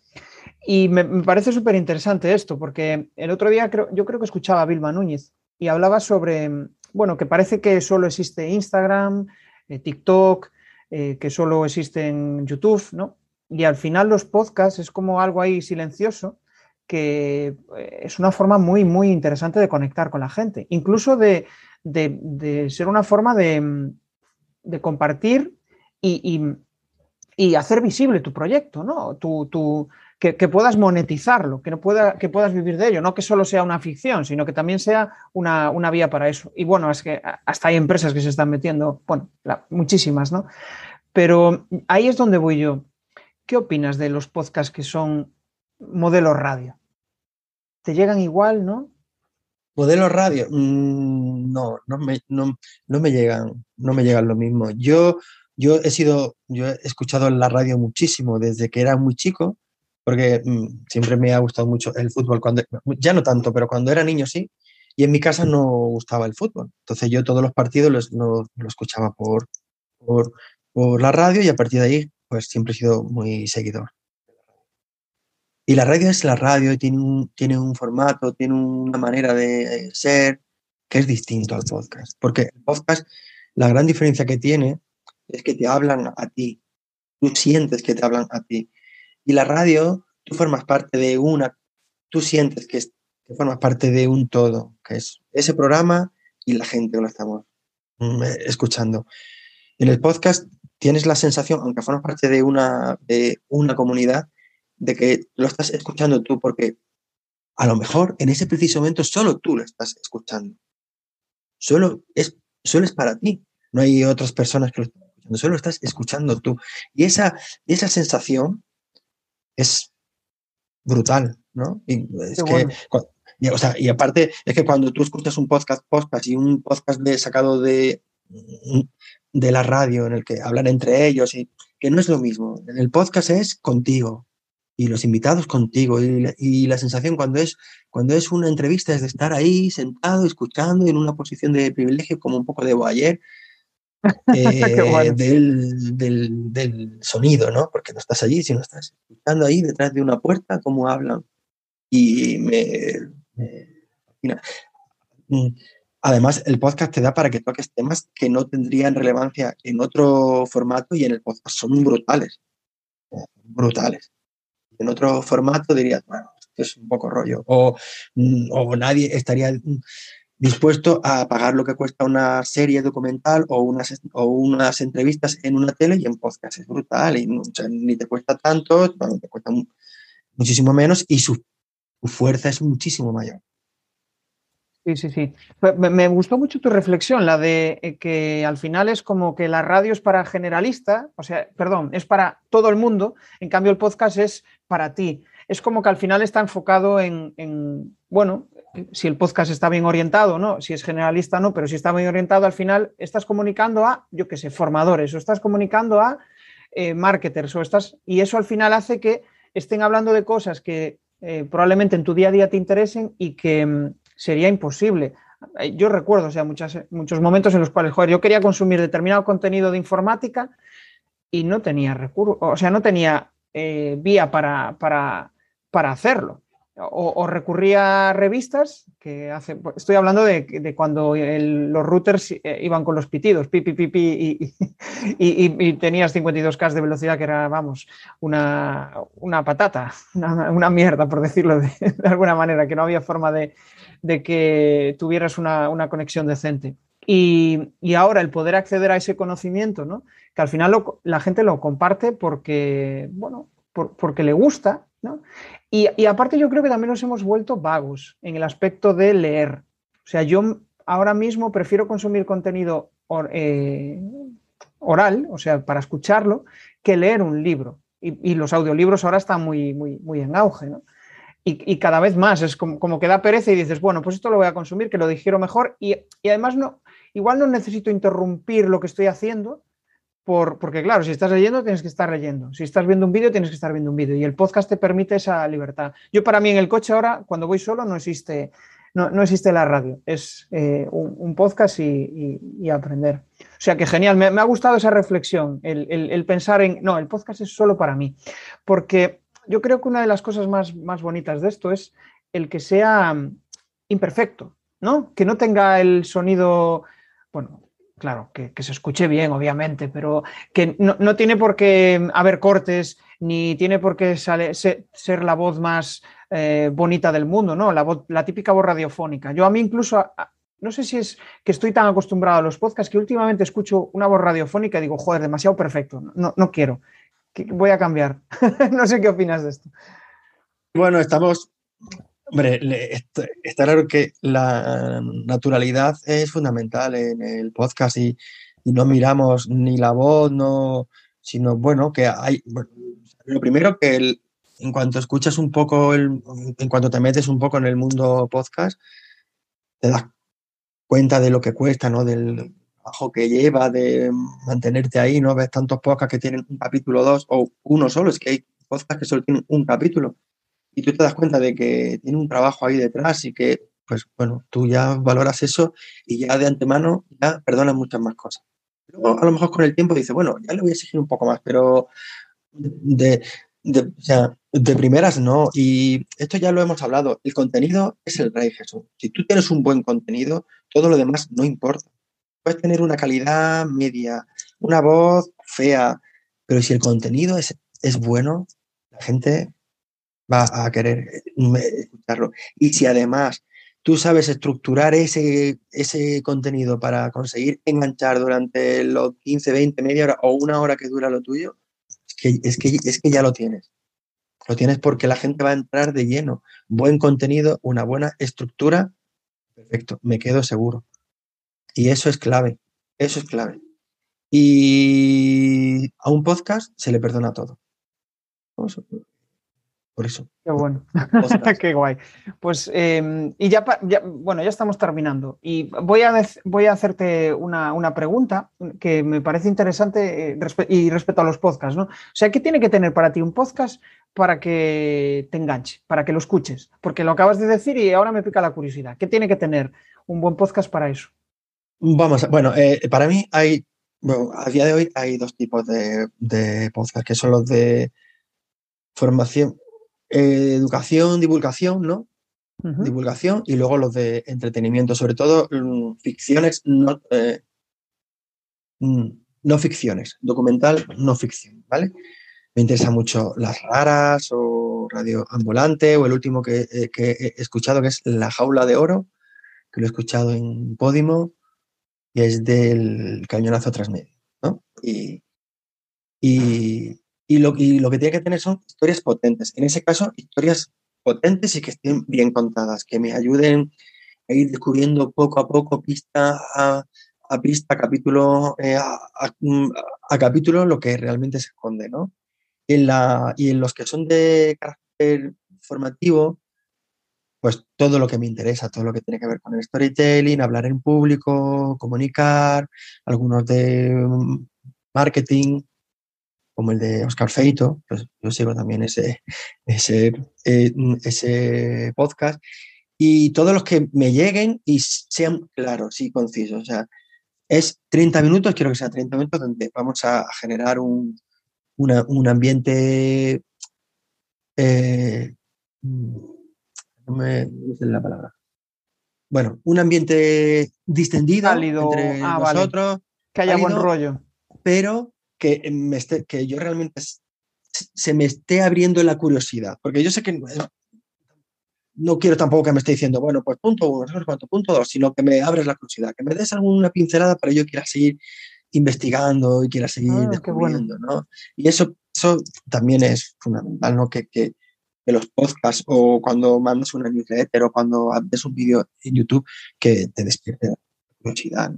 Y me, parece súper interesante esto, porque el otro día creo, yo creo que escuchaba a Vilma Núñez y hablaba sobre, bueno, que parece que solo existe Instagram, eh, TikTok, eh, que solo existe en YouTube, ¿no? Y al final los podcasts es como algo ahí silencioso que eh, es una forma muy, muy interesante de conectar con la gente, incluso de, ser una forma de, compartir y, hacer visible tu proyecto, ¿no? Tu, que, puedas monetizarlo, que, no pueda, que puedas vivir de ello, no que solo sea una ficción, sino que también sea una, vía para eso. Y bueno, es que hasta hay empresas que se están metiendo, bueno, muchísimas, ¿no? Pero ahí es donde voy yo. ¿Qué opinas de los podcasts que son modelos radio? ¿Te llegan igual, no? Modelos radio, mm, no, no me, no, me llegan, no me llegan lo mismo. Yo, yo he sido, yo he escuchado la radio muchísimo desde que era muy chico porque mm, siempre me ha gustado mucho el fútbol, cuando, ya no tanto, pero cuando era niño sí, y en mi casa no gustaba el fútbol. Entonces yo todos los partidos los, lo, escuchaba por, por, la radio y a partir de ahí pues siempre he sido muy seguidor. Y la radio es la radio tiene tiene un formato, tiene una manera de ser que es distinto al podcast. Porque el podcast, la gran diferencia que tiene es que te hablan a ti. Tú sientes que te hablan a ti. Y la radio, tú formas parte de una, tú sientes que, formas parte de un todo, que es ese programa y la gente que lo estamos mm, eh, escuchando. En el podcast tienes la sensación, aunque formas parte de una, de una comunidad, de que lo estás escuchando tú, porque a lo mejor en ese preciso momento solo tú lo estás escuchando. Solo es, solo es para ti. No hay otras personas que lo están escuchando, solo lo estás escuchando tú. Y esa, esa sensación es brutal, ¿no? Y, es que, o sea, y aparte, es que cuando tú escuchas un podcast, podcast y un podcast de, sacado de, de la radio en el que hablan entre ellos, y que no es lo mismo. En el podcast es contigo y los invitados contigo y, y, la sensación cuando es, cuando es una entrevista es de estar ahí sentado, escuchando en una posición de privilegio como un poco de ayer eh, del, sonido, ¿no? Porque no estás allí, sino estás escuchando ahí detrás de una puerta cómo hablan. Y me, mm, Además, el podcast te da para que toques temas que no tendrían relevancia en otro formato y en el podcast son brutales. Brutales. En otro formato dirías, bueno, esto es un poco rollo. O, mm, o nadie estaría dispuesto a pagar lo que cuesta una serie documental o unas, o unas entrevistas en una tele y en podcast. Es brutal y ni te cuesta tanto, te cuesta muchísimo menos y su, fuerza es muchísimo mayor. Sí, sí, sí. Me, me, gustó mucho tu reflexión, la de eh, que al final es como que la radio es para generalista, o sea, perdón, es para todo el mundo, en cambio el podcast es para ti. Es como que al final está enfocado en, en bueno, si el podcast está bien orientado, ¿no? Si es generalista, no, pero si está bien orientado, al final estás comunicando a, yo qué sé, formadores, o estás comunicando a eh, marketers, o estás, y eso al final hace que estén hablando de cosas que eh, probablemente en tu día a día te interesen y que mm, sería imposible. Eh, yo recuerdo, o sea, muchas, muchos momentos en los cuales, joder, yo quería consumir determinado contenido de informática y no tenía recursos, o sea, no tenía vía para, para, para hacerlo o, recurría a revistas, que hace, estoy hablando de, cuando los routers eh, iban con los pitidos, pi, pi, pi, y, y, tenías 52K de velocidad, que era, vamos, una, patata, una, mierda, por decirlo de, alguna manera, que no había forma de, que tuvieras una, conexión decente. Y, ahora el poder acceder a ese conocimiento, ¿no? que al final la gente lo comparte porque, bueno, porque le gusta, ¿no? Y, aparte yo creo que también nos hemos vuelto vagos en el aspecto de leer. O sea, yo ahora mismo prefiero consumir contenido eh, oral, o sea, para escucharlo, que leer un libro. Y, los audiolibros ahora están muy, muy, muy en auge, ¿no? Y, cada vez más, es como, como, que da pereza y dices, bueno, pues esto lo voy a consumir, que lo digiero mejor. Y, además, no, igual no necesito interrumpir lo que estoy haciendo, porque claro, si estás leyendo tienes que estar leyendo, si estás viendo un vídeo tienes que estar viendo un vídeo y el podcast te permite esa libertad. Yo para mí en el coche ahora, cuando voy solo, no existe, no, existe la radio, es eh, un, podcast y, aprender. O sea que genial, me, ha gustado esa reflexión, el, pensar en, no, el podcast es solo para mí, porque yo creo que una de las cosas más, más bonitas de esto es el que sea mm, imperfecto, ¿no? Que no tenga el sonido, bueno, claro, que, se escuche bien, obviamente, pero que no, tiene por qué haber cortes, ni tiene por qué ser, la voz más eh, bonita del mundo, ¿no? La, voz, la típica voz radiofónica. Yo a mí incluso, no sé si es que estoy tan acostumbrado a los podcasts que últimamente escucho una voz radiofónica y digo, joder, demasiado perfecto, no, no quiero, voy a cambiar. no sé qué opinas de esto. Bueno, estamos Hombre, está claro que la naturalidad es fundamental en el podcast y, no miramos ni la voz, no, sino bueno, que hay, lo primero que en cuanto escuchas un poco, el, en cuanto te metes un poco en el mundo podcast, te das cuenta de lo que cuesta, ¿no? Del trabajo que lleva, de mantenerte ahí, ¿no? Ves tantos podcasts que tienen un capítulo, dos o uno solo, es que hay podcasts que solo tienen un capítulo y tú te das cuenta de que tiene un trabajo ahí detrás y que, pues bueno, tú ya valoras eso y ya de antemano ya perdonas muchas más cosas. Luego, a lo mejor con el tiempo dices, bueno, ya le voy a exigir un poco más, pero de, de, primeras no. Y esto ya lo hemos hablado, el contenido es el rey Jesús. Si tú tienes un buen contenido, todo lo demás no importa. Puedes tener una calidad media, una voz fea, pero si el contenido es, es bueno, la gente va a querer eh, escucharlo. Y si además tú sabes estructurar ese, ese contenido para conseguir enganchar durante los 15, 20, media hora o una hora que dura lo tuyo, es que, es que, es que ya lo tienes. Lo tienes porque la gente va a entrar de lleno. Buen contenido, una buena estructura, perfecto, me quedo seguro. Y eso es clave, eso es clave. Y a un podcast se le perdona todo por eso. Qué bueno, qué guay. Pues, em, y ya, bueno, ya estamos terminando. Y voy a, voy a hacerte una, pregunta que me parece interesante eh, y respecto a los podcasts, ¿no? O sea, ¿qué tiene que tener para ti un podcast para que te enganche, para que lo escuches? Porque lo acabas de decir y ahora me pica la curiosidad. ¿Qué tiene que tener un buen podcast para eso? Vamos, bueno, eh, para mí hay, bueno, a día de hoy hay dos tipos de, de podcast, que son los de formación, eh, educación, divulgación, ¿no? Divulgación y luego los de entretenimiento, sobre todo mm, ficciones, no, eh, mm, no ficciones, documental, no ficción, ¿vale? Me interesa mucho Las Raras o Radio Ambulante o el último que, eh, he escuchado que es La Jaula de Oro, que lo he escuchado en Podimo y es del Cañonazo Transmedia, ¿no? y, y lo, que tiene que tener son historias potentes. En ese caso, historias potentes y que estén bien contadas, que me ayuden a ir descubriendo poco a poco, pista a, pista, capítulo eh, mm, a, capítulo, lo que realmente se esconde, ¿no? En la, y en los que son de carácter formativo, pues todo lo que me interesa, todo lo que tiene que ver con el storytelling, hablar en público, comunicar, algunos de mm, marketing, como el de Oscar Feito, pues yo sigo también ese, ese, eh, ese podcast, y todos los que me lleguen y sean claros y concisos. O sea, es 30 minutos, quiero que sea 30 minutos donde vamos a generar un, un ambiente... Eh, no me, sé la palabra. Bueno, un ambiente distendido entre ah, nosotros. Que haya buen rollo. Pero que, me que yo realmente se me esté abriendo la curiosidad. Porque yo sé que no quiero tampoco que me esté diciendo, bueno, pues punto uno, no sé cuánto, punto dos, sino que me abres la curiosidad, que me des alguna pincelada para yo quiera seguir investigando y quiera seguir ah, descubriendo, ¿no? Y eso, eso también es fundamental, ¿no? Que, que, los podcasts o cuando mandas una newsletter o cuando ves un vídeo en YouTube que te despierte la curiosidad,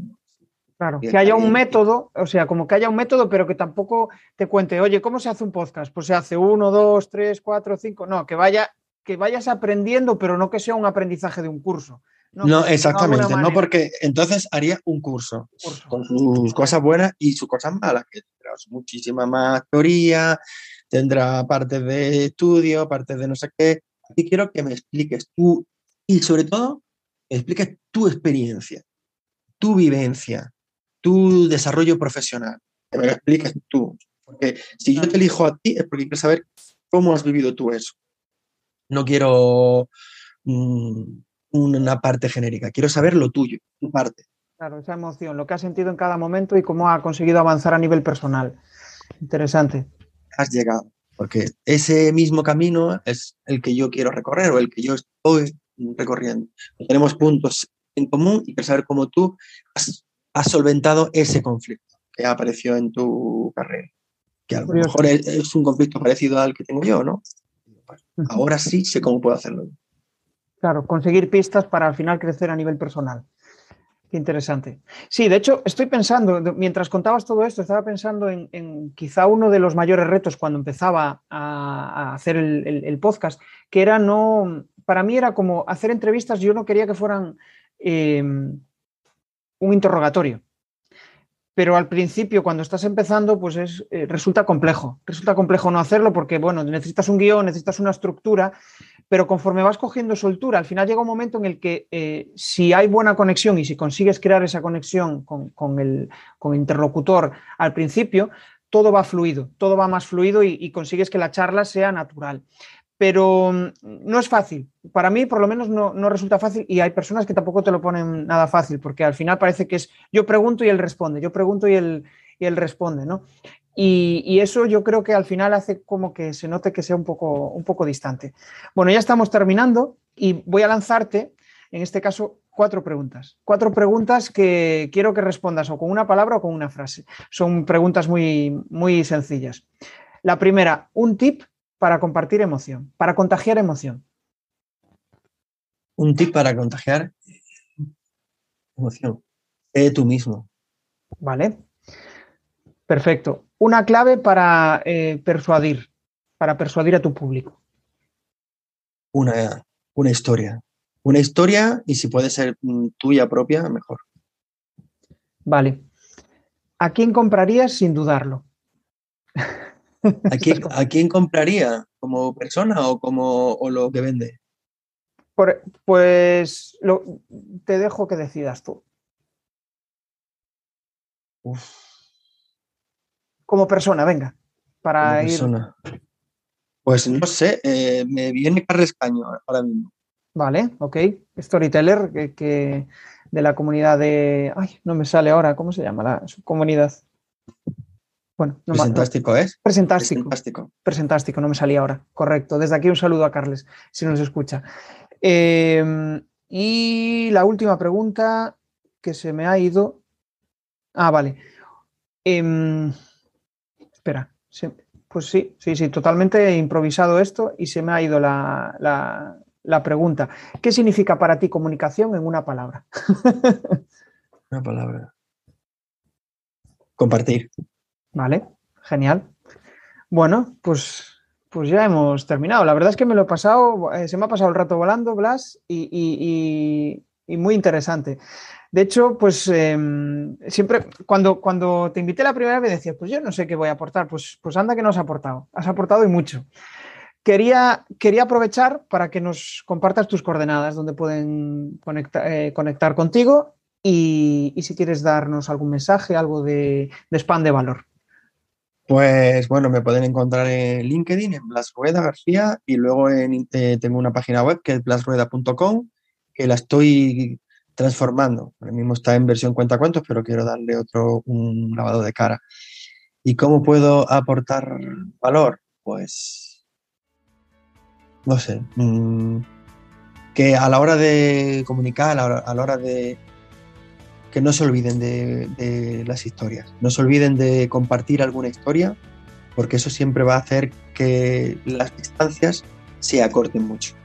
Claro, que haya un método, o sea, como que haya un método, pero que tampoco te cuente, oye, ¿cómo se hace un podcast? Pues se hace uno, dos, tres, cuatro, cinco. No, que vaya que vayas aprendiendo, pero no que sea un aprendizaje de un curso. No, exactamente, no porque entonces haría un curso, con sus cosas buenas y sus cosas malas, que tendrá muchísima más teoría, tendrá partes de estudio, partes de no sé qué. Aquí quiero que me expliques tú y sobre todo expliques tu experiencia, tu vivencia, tu desarrollo profesional, que me lo expliques tú. Porque si yo te elijo a ti es porque quiero saber cómo has vivido tú eso no quiero mm, una parte genérica, quiero saber lo tuyo, tu parte. Claro, esa emoción, lo que has sentido en cada momento y cómo ha conseguido avanzar a nivel personal. Interesante. Has llegado, porque ese mismo camino es el que yo quiero recorrer o el que yo estoy recorriendo. Tenemos puntos en común y quiero saber cómo tú has, solventado ese conflicto que apareció en tu carrera. Que a lo mejor es un conflicto parecido al que tengo yo, ¿no? Ahora sí sé cómo puedo hacerlo. Claro, conseguir pistas para al final crecer a nivel personal. Qué interesante. Sí, de hecho, estoy pensando, mientras contabas todo esto, estaba pensando en, quizá uno de los mayores retos cuando empezaba a, hacer el, podcast, que era no, para mí era como hacer entrevistas, yo no quería que fueran eh, un interrogatorio pero al principio, cuando estás empezando, pues es, eh, resulta complejo. Resulta complejo no hacerlo porque, bueno, necesitas un guion, necesitas una estructura, pero conforme vas cogiendo soltura, al final llega un momento en el que eh, si hay buena conexión y si consigues crear esa conexión con, el, interlocutor al principio, todo va fluido, todo va más fluido y consigues que la charla sea natural pero mm, no es fácil. Para mí, por lo menos, no, resulta fácil y hay personas que tampoco te lo ponen nada fácil, porque al final parece que es yo pregunto y él responde, yo pregunto y él, y él responde, ¿no? Y, eso yo creo que al final hace como que se note que sea un poco, un poco distante. Bueno, ya estamos terminando y voy a lanzarte, en este caso, cuatro preguntas. Cuatro preguntas que quiero que respondas o con una palabra o con una frase. Son preguntas muy, muy sencillas. La primera, un tip para compartir emoción, para contagiar emoción? Un tip para contagiar emoción. Sé tú mismo. Vale. Perfecto. Una clave para eh, persuadir, para persuadir a tu público. Una, una historia. Una historia y si puede ser mm, tuya propia, mejor. Vale. ¿A quién comprarías sin dudarlo? ¿A quién, compraría? ¿Como persona o como lo que vende? pues te dejo que decidas tú. Como persona, venga. Para ir. Pues no sé, eh, me viene Carrescaño ahora mismo. Vale, ok. Storyteller que, de la comunidad de. Ay, no me sale ahora, ¿cómo se llama la comunidad? Bueno, no Presentástico es. Presentástico. Presentástico. Presentástico, no me salía ahora. Correcto. Desde aquí un saludo a Carles, si nos escucha. Em, y la última pregunta que se me ha ido. Ah, vale. Em, espera. pues sí, sí, sí, totalmente improvisado esto y se me ha ido la, la pregunta. ¿Qué significa para ti comunicación en una palabra? una palabra. Compartir. Vale, genial. Bueno, pues, pues ya hemos terminado. La verdad es que me lo he pasado, eh, se me ha pasado el rato volando, Blas, y, muy interesante. De hecho, pues em, siempre, cuando, cuando te invité la primera vez decías, pues yo no sé qué voy a aportar, pues, pues anda que no has aportado, has aportado y mucho. Quería, quería aprovechar para que nos compartas tus coordenadas, donde pueden eh, conectar contigo y, si quieres darnos algún mensaje, algo de, spam de valor. Pues bueno, me pueden encontrar en LinkedIn, en Blas Rueda García, y luego en, eh, tengo una página web que es blasrueda.com, que la estoy transformando. Ahora mismo está en versión cuenta cuentos, pero quiero darle otro un lavado de cara. ¿Y cómo puedo aportar valor? Pues no sé. Mm, que a la hora de comunicar, a la hora, de que no se olviden de, las historias, no se olviden de compartir alguna historia, porque eso siempre va a hacer que las distancias se acorten mucho.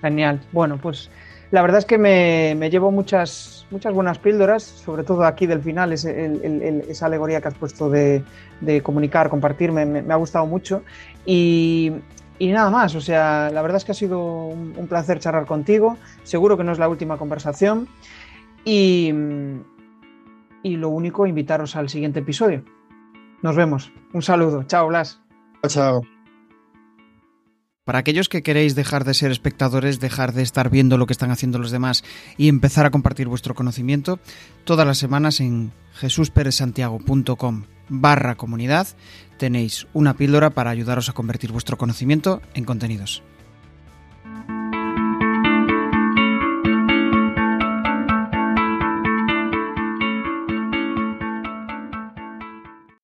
Genial. Bueno, pues la verdad es que me, llevo muchas, muchas buenas píldoras, sobre todo aquí del final, esa alegoría que has puesto de, comunicar, compartir, me, ha gustado mucho. Y, nada más, o sea, la verdad es que ha sido un, placer charlar contigo, seguro que no es la última conversación. Y, y lo único, invitaros al siguiente episodio. Nos vemos. Un saludo. Chao, Blas. Chao. Para aquellos que queréis dejar de ser espectadores, dejar de estar viendo lo que están haciendo los demás y empezar a compartir vuestro conocimiento, todas las semanas en jesusperezsantiago.com barra comunidad tenéis una píldora para ayudaros a convertir vuestro conocimiento en contenidos.